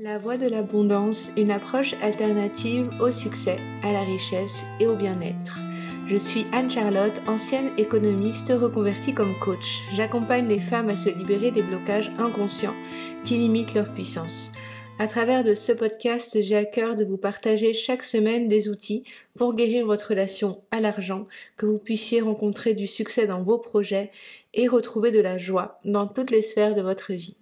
La voie de l'abondance, une approche alternative au succès, à la richesse et au bien-être. Je suis Anne-Charlotte, ancienne économiste reconvertie comme coach. J'accompagne les femmes à se libérer des blocages inconscients qui limitent leur puissance. À travers de ce podcast, j'ai à cœur de vous partager chaque semaine des outils pour guérir votre relation à l'argent, que vous puissiez rencontrer du succès dans vos projets et retrouver de la joie dans toutes les sphères de votre vie.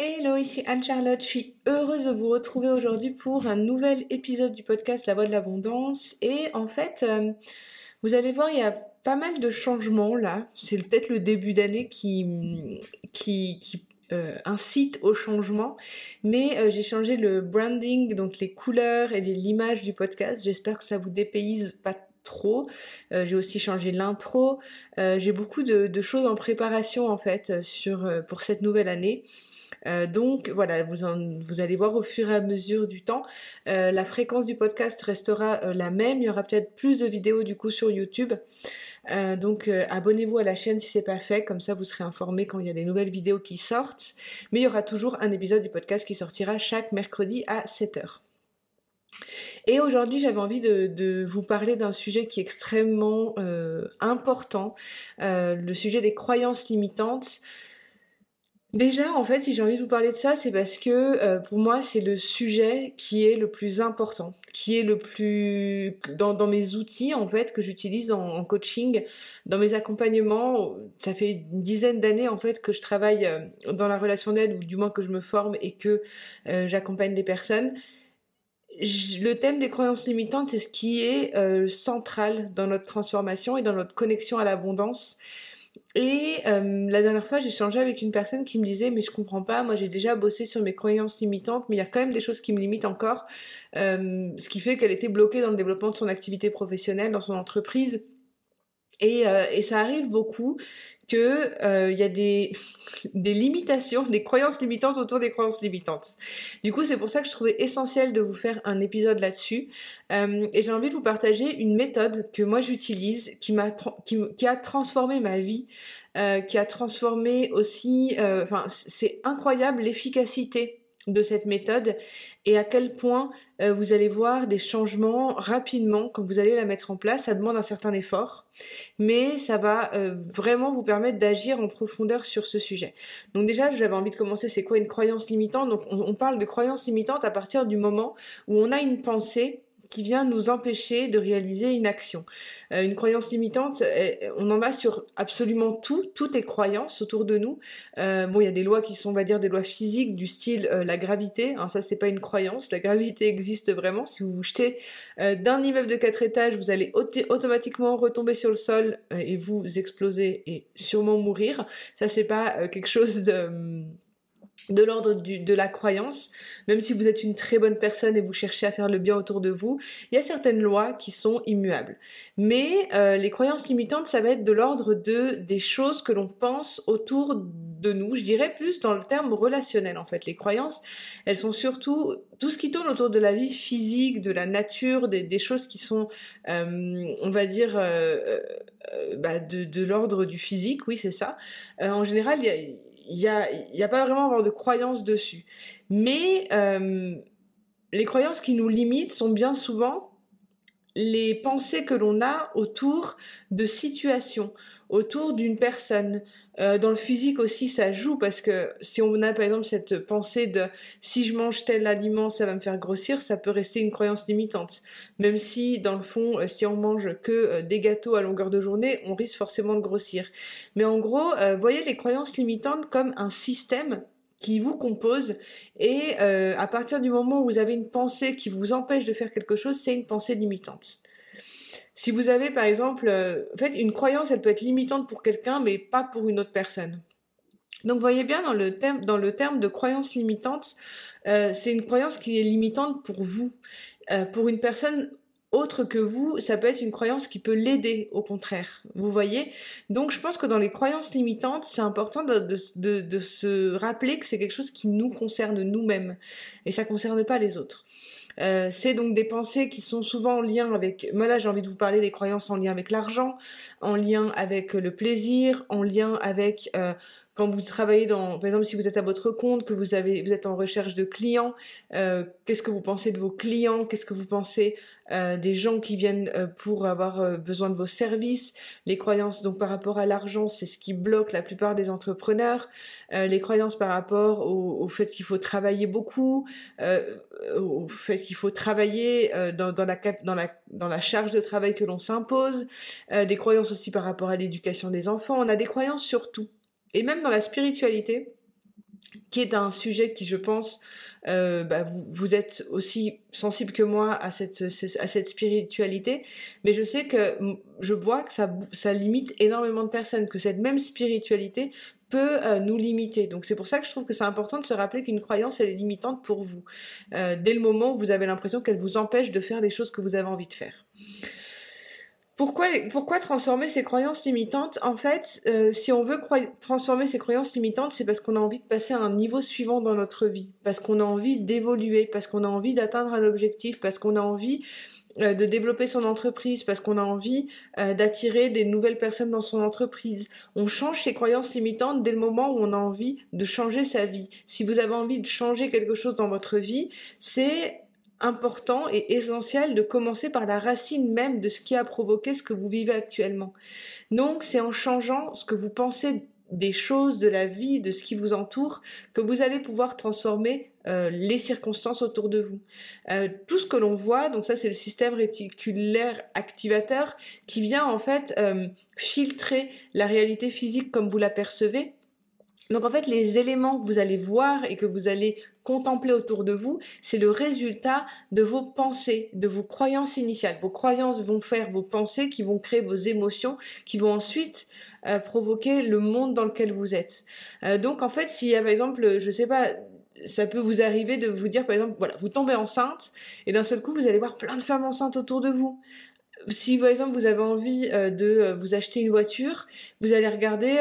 Hello, ici Anne-Charlotte, je suis heureuse de vous retrouver aujourd'hui pour un nouvel épisode du podcast La Voix de l'Abondance. Et en fait, euh, vous allez voir, il y a pas mal de changements là. C'est peut-être le début d'année qui, qui, euh, incite au changement. Mais euh, j'ai changé le branding, donc les couleurs et l'image du podcast. J'espère que ça vous dépayse pas trop. j'ai aussi changé l'intro. j'ai beaucoup de, choses en préparation en fait sur pour cette nouvelle année. Euh, donc voilà, vous, allez voir au fur et à mesure du temps, euh, la fréquence du podcast restera euh, la même. Il y aura peut-être plus de vidéos du coup sur YouTube. donc abonnez-vous à la chaîne si c'est pas fait, comme ça vous serez informé quand il y a des nouvelles vidéos qui sortent. Mais il y aura toujours un épisode du podcast qui sortira chaque mercredi à 7h. Et aujourd'hui, j'avais envie de, vous parler d'un sujet qui est extrêmement important, le sujet des croyances limitantes. Déjà, en fait, si j'ai envie de vous parler de ça, c'est parce que euh, pour moi, c'est le sujet qui est le plus important, qui est le plus dans, dans mes outils en fait que j'utilise en, coaching, dans mes accompagnements. Ça fait une dizaine d'années en fait que je travaille euh, dans la relation d'aide ou du moins que je me forme et que euh, j'accompagne des personnes. le thème des croyances limitantes, c'est ce qui est central dans notre transformation et dans notre connexion à l'abondance. Et euh, la dernière fois, j'ai changé avec une personne qui me disait mais je comprends pas, moi j'ai déjà bossé sur mes croyances limitantes, mais il y a quand même des choses qui me limitent encore, euh, ce qui fait qu'elle était bloquée dans le développement de son activité professionnelle, dans son entreprise. Et, euh, et ça arrive beaucoup que il y a des, des limitations, des croyances limitantes autour des croyances limitantes. Du coup, c'est pour ça que je trouvais essentiel de vous faire un épisode là-dessus. et j'ai envie de vous partager une méthode que moi j'utilise, qui m'a qui, qui, a transformé ma vie, euh, qui a transformé aussi. Enfin, c'est incroyable l'efficacité de cette méthode et à quel point euh, vous allez voir des changements rapidement quand vous allez la mettre en place. Ça demande un certain effort, mais ça va euh, vraiment vous permettre d'agir en profondeur sur ce sujet. Donc déjà, j'avais envie de commencer, c'est quoi une croyance limitante? Donc on, on parle de croyance limitante à partir du moment où on a une pensée qui vient nous empêcher de réaliser une action. Euh, une croyance limitante, euh, on en a sur absolument tout, toutes les croyances autour de nous. Euh, bon, il y a des lois qui sont, on va dire, des lois physiques du style la gravité. Hein, ça, c'est pas une croyance. La gravité existe vraiment. Si vous vous jetez d'un immeuble de quatre étages, vous allez automatiquement retomber sur le sol et vous exploser et sûrement mourir. Ça, c'est pas quelque chose de de l'ordre de la croyance, même si vous êtes une très bonne personne et vous cherchez à faire le bien autour de vous, il y a certaines lois qui sont immuables. Mais euh, les croyances limitantes, ça va être de l'ordre de des choses que l'on pense autour de nous. Je dirais plus dans le terme relationnel en fait. Les croyances, elles sont surtout tout ce qui tourne autour de la vie physique, de la nature, des, choses qui sont, euh, on va dire, euh, bah, de, de l'ordre du physique. Oui, c'est ça. en général, il y a il n'y a, pas vraiment de croyances dessus. Mais euh, les croyances qui nous limitent sont bien souvent les pensées que l'on a autour de situations, autour d'une personne. Euh, dans le physique aussi, ça joue parce que si on a par exemple cette pensée de si je mange tel aliment, ça va me faire grossir, ça peut rester une croyance limitante. Même si dans le fond, euh, si on mange que euh, des gâteaux à longueur de journée, on risque forcément de grossir. Mais en gros, voyez les croyances limitantes comme un système qui vous compose et à partir du moment où vous avez une pensée qui vous empêche de faire quelque chose, c'est une pensée limitante. Si vous avez par exemple, euh, en fait, une croyance, elle peut être limitante pour quelqu'un, mais pas pour une autre personne. Donc, voyez bien dans le terme, de croyance limitante, euh, c'est une croyance qui est limitante pour vous. pour une personne autre que vous, ça peut être une croyance qui peut l'aider, au contraire. Vous voyez? Donc je pense que dans les croyances limitantes, c'est important de, se rappeler que c'est quelque chose qui nous concerne nous-mêmes et ça concerne pas les autres. Euh, c'est donc des pensées qui sont souvent en lien avec. Moi là, j'ai envie de vous parler des croyances en lien avec l'argent, en lien avec le plaisir, en lien avec euh, quand vous travaillez dans, par exemple, si vous êtes à votre compte, que vous avez, vous êtes en recherche de clients, euh, qu'est-ce que vous pensez de vos clients, qu'est-ce que vous pensez euh, des gens qui viennent euh, pour avoir euh, besoin de vos services, les croyances donc par rapport à l'argent, c'est ce qui bloque la plupart des entrepreneurs, euh, les croyances par rapport au, au fait qu'il faut travailler beaucoup, au fait qu'il faut travailler dans, dans, la, dans, la, dans la charge de travail que l'on s'impose, des croyances aussi par rapport à l'éducation des enfants, on a des croyances sur tout et même dans la spiritualité, qui est un sujet qui, je pense, euh, bah, vous, êtes aussi sensible que moi à cette, spiritualité, mais je sais que je vois que ça, ça limite énormément de personnes, que cette même spiritualité peut euh, nous limiter. Donc c'est pour ça que je trouve que c'est important de se rappeler qu'une croyance, elle est limitante pour vous, euh, dès le moment où vous avez l'impression qu'elle vous empêche de faire les choses que vous avez envie de faire. Pourquoi, transformer ces croyances limitantes? En fait, euh, si on veut transformer ces croyances limitantes, c'est parce qu'on a envie de passer à un niveau suivant dans notre vie, parce qu'on a envie d'évoluer, parce qu'on a envie d'atteindre un objectif, parce qu'on a envie euh, de développer son entreprise, parce qu'on a envie euh, d'attirer des nouvelles personnes dans son entreprise. On change ses croyances limitantes dès le moment où on a envie de changer sa vie. Si vous avez envie de changer quelque chose dans votre vie, c'est important et essentiel de commencer par la racine même de ce qui a provoqué ce que vous vivez actuellement. Donc c'est en changeant ce que vous pensez des choses, de la vie, de ce qui vous entoure, que vous allez pouvoir transformer euh, les circonstances autour de vous. Euh, tout ce que l'on voit, donc ça c'est le système réticulaire activateur qui vient en fait euh, filtrer la réalité physique comme vous la percevez donc en fait, les éléments que vous allez voir et que vous allez contempler autour de vous, c'est le résultat de vos pensées, de vos croyances initiales. Vos croyances vont faire vos pensées qui vont créer vos émotions, qui vont ensuite euh, provoquer le monde dans lequel vous êtes. Euh, donc en fait, s'il y a par exemple, je sais pas, ça peut vous arriver de vous dire par exemple, voilà, vous tombez enceinte et d'un seul coup vous allez voir plein de femmes enceintes autour de vous si par exemple vous avez envie euh, de vous acheter une voiture, vous allez regarder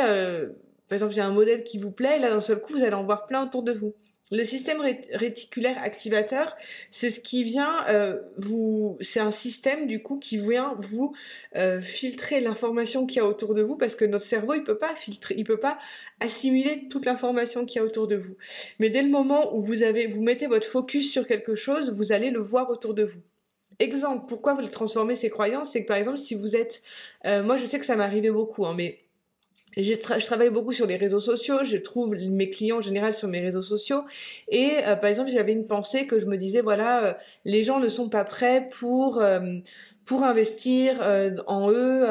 par exemple, il y a un modèle qui vous plaît, et là, d'un seul coup, vous allez en voir plein autour de vous. Le système réticulaire activateur, c'est ce qui vient euh, vous, c'est un système du coup qui vient vous euh, filtrer l'information qu'il y a autour de vous parce que notre cerveau il peut pas filtrer, il peut pas assimiler toute l'information qu'il y a autour de vous. Mais dès le moment où vous avez, vous mettez votre focus sur quelque chose, vous allez le voir autour de vous. Exemple, pourquoi vous transformez ces croyances, c'est que par exemple si vous êtes, euh, moi je sais que ça m'arrivait beaucoup, hein, mais je, travaille beaucoup sur les réseaux sociaux, je trouve mes clients en général sur mes réseaux sociaux. Et euh, par exemple, j'avais une pensée que je me disais, voilà, euh, les gens ne sont pas prêts pour, euh, pour investir en eux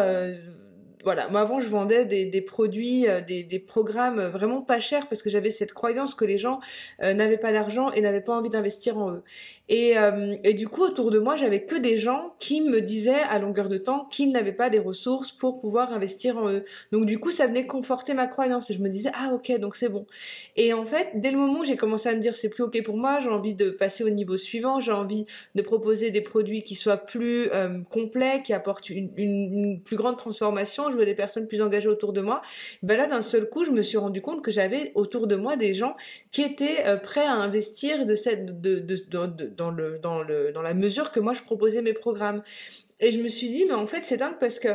voilà, moi avant je vendais des, produits, euh, des, programmes vraiment pas chers parce que j'avais cette croyance que les gens euh, n'avaient pas d'argent et n'avaient pas envie d'investir en eux. Et, euh, et du coup autour de moi j'avais que des gens qui me disaient à longueur de temps qu'ils n'avaient pas des ressources pour pouvoir investir en eux. Donc du coup ça venait conforter ma croyance et je me disais ah ok donc c'est bon. Et en fait dès le moment où j'ai commencé à me dire c'est plus ok pour moi, j'ai envie de passer au niveau suivant, j'ai envie de proposer des produits qui soient plus complets, qui apportent une plus grande transformation des personnes plus engagées autour de moi, ben là d'un seul coup, je me suis rendu compte que j'avais autour de moi des gens qui étaient euh, prêts à investir de cette de, de, dans le dans le dans la mesure que moi je proposais mes programmes. Et je me suis dit mais en fait c'est dingue parce que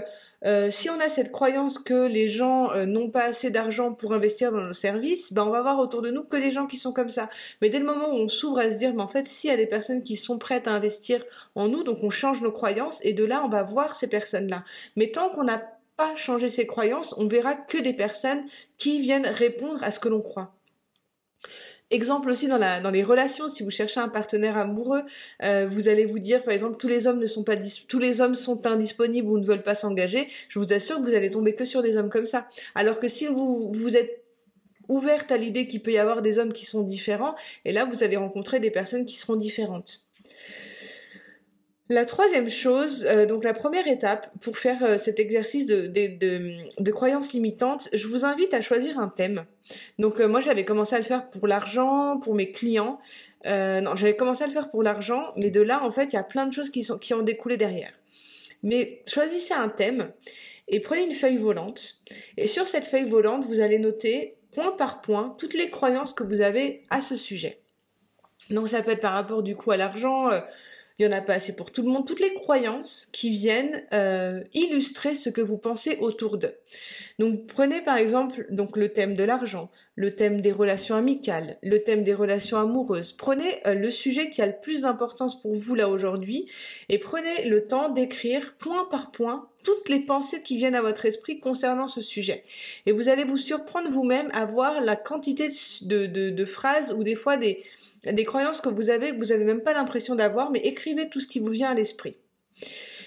euh, si on a cette croyance que les gens euh, n'ont pas assez d'argent pour investir dans nos services, ben on va voir autour de nous que des gens qui sont comme ça. Mais dès le moment où on s'ouvre à se dire, mais en fait, s'il y a des personnes qui sont prêtes à investir en nous, donc on change nos croyances et de là on va voir ces personnes-là. Mais tant qu'on n'a changer ses croyances, on verra que des personnes qui viennent répondre à ce que l'on croit. Exemple aussi dans, la, dans les relations, si vous cherchez un partenaire amoureux, euh, vous allez vous dire par exemple tous les hommes ne sont pas tous les hommes sont indisponibles ou ne veulent pas s'engager. Je vous assure que vous allez tomber que sur des hommes comme ça. Alors que si vous vous êtes ouverte à l'idée qu'il peut y avoir des hommes qui sont différents, et là vous allez rencontrer des personnes qui seront différentes. La troisième chose, euh, donc la première étape pour faire euh, cet exercice de, de, croyances limitantes, je vous invite à choisir un thème. Donc euh, moi j'avais commencé à le faire pour l'argent, pour mes clients. non, j'avais commencé à le faire pour l'argent, mais de là en fait il y a plein de choses qui, sont, qui ont découlé derrière. Mais choisissez un thème et prenez une feuille volante. Et sur cette feuille volante, vous allez noter point par point toutes les croyances que vous avez à ce sujet. Donc ça peut être par rapport du coup à l'argent, il n'y en a pas assez pour tout le monde, toutes les croyances qui viennent euh, illustrer ce que vous pensez autour d'eux. Donc prenez par exemple donc le thème de l'argent, le thème des relations amicales, le thème des relations amoureuses. Prenez euh, le sujet qui a le plus d'importance pour vous là aujourd'hui et prenez le temps d'écrire point par point toutes les pensées qui viennent à votre esprit concernant ce sujet. Et vous allez vous surprendre vous-même à voir la quantité de phrases ou des fois des des croyances que vous avez que vous n'avez même pas l'impression d'avoir, mais écrivez tout ce qui vous vient à l'esprit.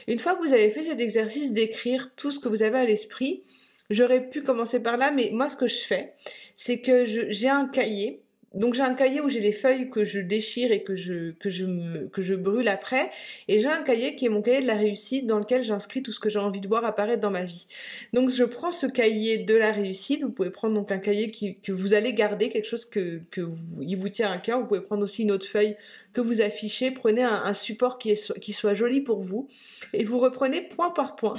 Une fois que vous avez fait cet exercice d'écrire tout ce que vous avez à l'esprit, j'aurais pu commencer par là, mais moi ce que je fais, c'est que j'ai un cahier donc j'ai un cahier où j'ai les feuilles que je déchire et que je brûle après. Et j'ai un cahier qui est mon cahier de la réussite dans lequel j'inscris tout ce que j'ai envie de voir apparaître dans ma vie. Donc je prends ce cahier de la réussite, vous pouvez prendre donc un cahier que vous allez garder quelque chose que vous, tient à cœur, vous pouvez prendre aussi une autre feuille que vous affichez, prenez un, support qui qui soit joli pour vous. Et vous reprenez point par point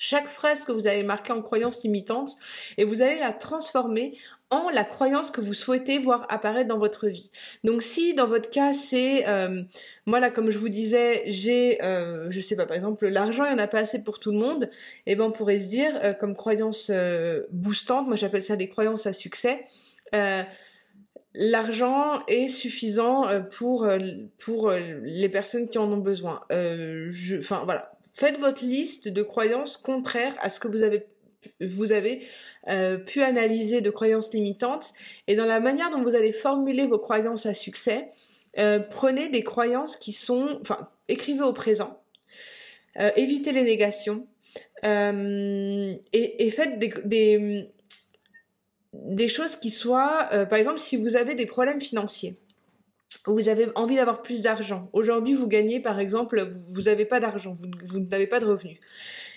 chaque phrase que vous avez marquée en croyance limitante et vous allez la transformer en la croyance que vous souhaitez voir apparaître dans votre vie. Donc si dans votre cas c'est euh, moi là comme je vous disais j'ai euh, je sais pas par exemple l'argent il y en a pas assez pour tout le monde et eh ben on pourrait se dire euh, comme croyance euh, boostante moi j'appelle ça des croyances à succès l'argent est suffisant pour pour les personnes qui en ont besoin. enfin voilà faites votre liste de croyances contraires à ce que vous avez vous avez euh, pu analyser de croyances limitantes. Et dans la manière dont vous allez formuler vos croyances à succès, euh, prenez des croyances qui sont, enfin, écrivez au présent, euh, évitez les négations. Et, faites des, choses qui soient, par exemple, si vous avez des problèmes financiers vous avez envie d'avoir plus d'argent. Aujourd'hui, vous gagnez, par exemple, vous n'avez pas d'argent, vous, n'avez pas de revenus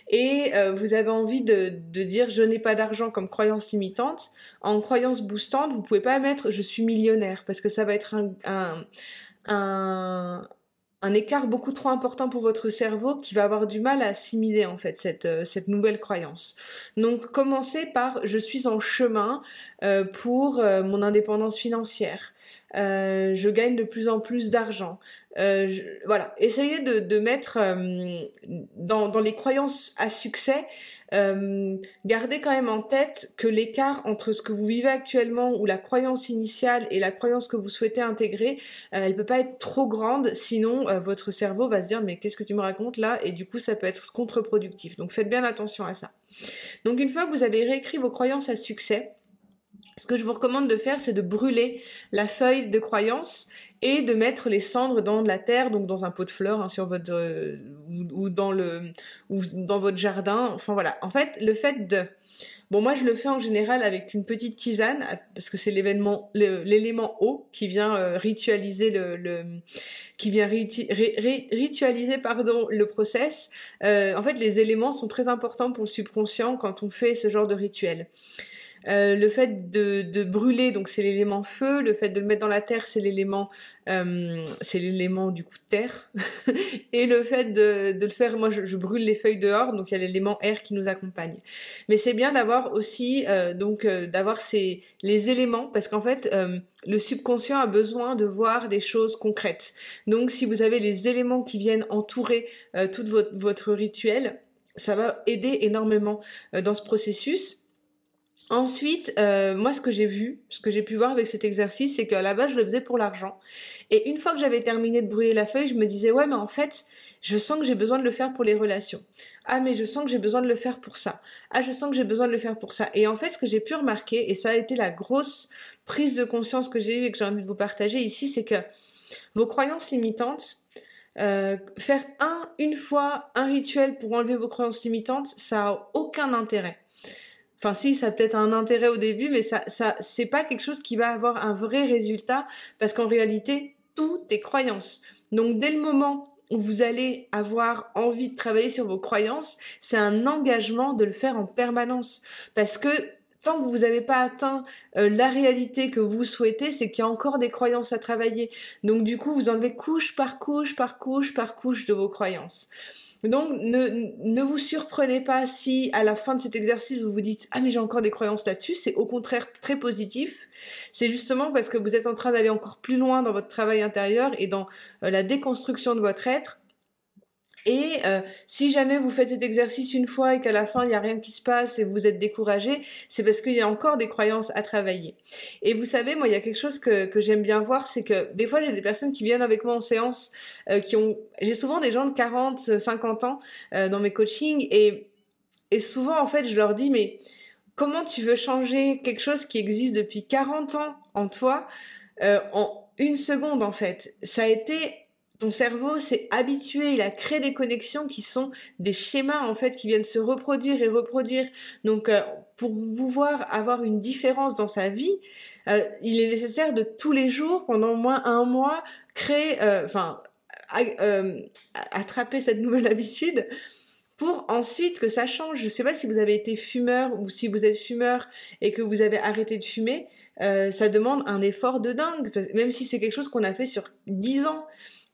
et euh, vous avez envie de, de dire je n'ai pas d'argent comme croyance limitante, en croyance boostante, vous pouvez pas mettre je suis millionnaire parce que ça va être un, un, un, écart beaucoup trop important pour votre cerveau qui va avoir du mal à assimiler en fait cette, euh, cette nouvelle croyance. Donc commencez par je suis en chemin euh, pour mon indépendance financière. Euh, je gagne de plus en plus d'argent. Euh, voilà, essayez de, mettre euh, dans, les croyances à succès, gardez quand même en tête que l'écart entre ce que vous vivez actuellement ou la croyance initiale et la croyance que vous souhaitez intégrer, elle peut pas être trop grande, sinon votre cerveau va se dire mais qu'est-ce que tu me racontes là? Et du coup ça peut être contre-productif. Donc faites bien attention à ça. Donc une fois que vous avez réécrit vos croyances à succès, ce que je vous recommande de faire, c'est de brûler la feuille de croyance et de mettre les cendres dans de la terre, donc dans un pot de fleurs hein, sur votre euh, ou, dans le ou dans votre jardin. Enfin voilà. En fait, le fait de Bon, moi, je le fais en général avec une petite tisane, parce que c'est l'événement, l'élément eau qui vient euh, ritualiser le, le, qui vient ritualiser, pardon, le process. Euh, en fait, les éléments sont très importants pour le subconscient quand on fait ce genre de rituel. Euh, le fait de, brûler, donc c'est l'élément feu. Le fait de le mettre dans la terre, c'est l'élément, euh, c'est l'élément du coup terre. et le fait de, le faire, moi je, brûle les feuilles dehors, donc il y a l'élément air qui nous accompagne. Mais c'est bien d'avoir aussi, euh, donc d'avoir ces les éléments, parce qu'en fait le subconscient a besoin de voir des choses concrètes. Donc si vous avez les éléments qui viennent entourer tout votre rituel, ça va aider énormément dans ce processus. Ensuite, euh, moi, ce que j'ai vu, ce que j'ai pu voir avec cet exercice, c'est qu'à la base, je le faisais pour l'argent. Et une fois que j'avais terminé de brûler la feuille, je me disais, ouais, mais en fait, je sens que j'ai besoin de le faire pour les relations. Ah, mais je sens que j'ai besoin de le faire pour ça. Ah, je sens que j'ai besoin de le faire pour ça. Et en fait, ce que j'ai pu remarquer, et ça a été la grosse prise de conscience que j'ai eue et que j'ai envie de vous partager ici, c'est que vos croyances limitantes, euh, faire un, une fois un rituel pour enlever vos croyances limitantes, ça a aucun intérêt. Enfin, si, ça peut-être un intérêt au début, mais ça, ça, c'est pas quelque chose qui va avoir un vrai résultat parce qu'en réalité, tout est croyance. Donc, dès le moment où vous allez avoir envie de travailler sur vos croyances, c'est un engagement de le faire en permanence. Parce que tant que vous n'avez pas atteint euh, la réalité que vous souhaitez, c'est qu'il y a encore des croyances à travailler. Donc du coup, vous enlevez couche par couche, par couche, par couche de vos croyances. Donc ne, ne vous surprenez pas si à la fin de cet exercice vous vous dites ah mais j'ai encore des croyances là-dessus, c'est au contraire très positif. C'est justement parce que vous êtes en train d'aller encore plus loin dans votre travail intérieur et dans euh, la déconstruction de votre être et euh, si jamais vous faites cet exercice une fois et qu'à la fin il n'y a rien qui se passe et vous êtes découragé, c'est parce qu'il y a encore des croyances à travailler. Et vous savez, moi il y a quelque chose que, que j'aime bien voir, c'est que des fois j'ai des personnes qui viennent avec moi en séance, euh, qui ont, j'ai souvent des gens de 40, 50 ans euh, dans mes coachings et et souvent en fait je leur dis mais comment tu veux changer quelque chose qui existe depuis 40 ans en toi en une seconde en fait? Ça a été ton cerveau s'est habitué, il a créé des connexions qui sont des schémas en fait qui viennent se reproduire et reproduire. Donc euh, pour pouvoir avoir une différence dans sa vie, euh, il est nécessaire de tous les jours pendant au moins un mois créer, euh, enfin attraper cette nouvelle habitude pour ensuite que ça change. Je ne sais pas si vous avez été fumeur ou si vous êtes fumeur et que vous avez arrêté de fumer, ça demande un effort de dingue, même si c'est quelque chose qu'on a fait sur dix ans.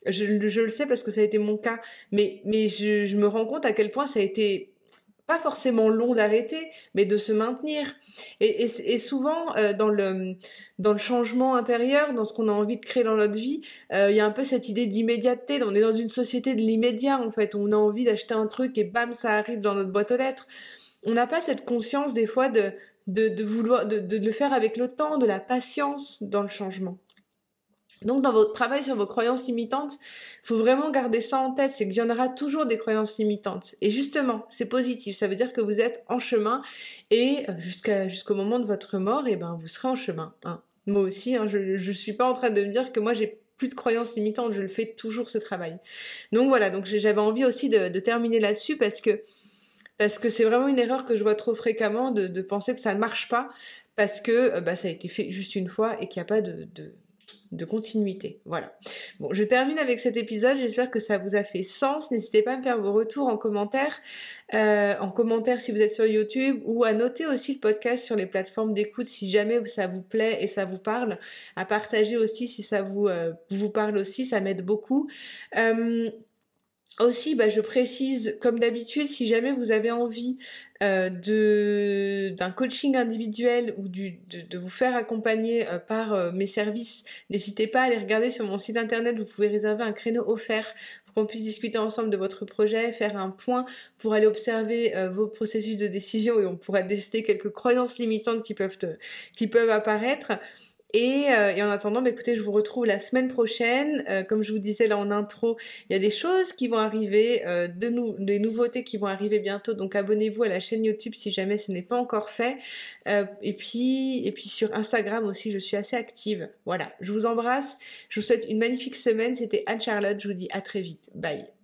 Je, le sais parce que ça a été mon cas, mais, je, me rends compte à quel point ça a été pas forcément long d'arrêter, mais de se maintenir. Et, souvent, euh, dans, le, changement intérieur, dans ce qu'on a envie de créer dans notre vie, euh, il y a un peu cette idée d'immédiateté. On est dans une société de l'immédiat, en fait. On a envie d'acheter un truc et bam, ça arrive dans notre boîte aux lettres. On n'a pas cette conscience, des fois, de, vouloir, de le faire avec le temps, de la patience dans le changement. Donc dans votre travail sur vos croyances limitantes, il faut vraiment garder ça en tête, c'est qu'il y en aura toujours des croyances limitantes. Et justement, c'est positif, ça veut dire que vous êtes en chemin et euh, jusqu'à jusqu'au moment de votre mort, et eh ben vous serez en chemin. Hein. Moi aussi, hein, je ne suis pas en train de me dire que moi j'ai plus de croyances limitantes, je le fais toujours ce travail. Donc voilà, donc j'avais envie aussi de, terminer là-dessus parce que parce que c'est vraiment une erreur que je vois trop fréquemment de, penser que ça ne marche pas parce que euh, bah, ça a été fait juste une fois et qu'il n'y a pas de de continuité. Voilà. Bon, je termine avec cet épisode. J'espère que ça vous a fait sens. N'hésitez pas à me faire vos retours en commentaire, euh, en commentaire si vous êtes sur YouTube, ou à noter aussi le podcast sur les plateformes d'écoute si jamais ça vous plaît et ça vous parle. À partager aussi si ça vous euh, vous parle aussi, ça m'aide beaucoup. Euh, aussi, bah, je précise, comme d'habitude, si jamais vous avez envie euh, de d'un coaching individuel ou du, de, vous faire accompagner euh, par euh, mes services, n'hésitez pas à aller regarder sur mon site internet. Vous pouvez réserver un créneau offert pour qu'on puisse discuter ensemble de votre projet, faire un point pour aller observer vos processus de décision et on pourra tester quelques croyances limitantes qui peuvent qui peuvent apparaître. Et, euh, et, en attendant, bah, écoutez, je vous retrouve la semaine prochaine. Euh, comme je vous disais là en intro, il y a des choses qui vont arriver, euh, des nouveautés qui vont arriver bientôt. Donc abonnez-vous à la chaîne YouTube si jamais ce n'est pas encore fait. et puis, et puis sur Instagram aussi, je suis assez active. Voilà, je vous embrasse. Je vous souhaite une magnifique semaine. C'était Anne Charlotte. Je vous dis à très vite. Bye.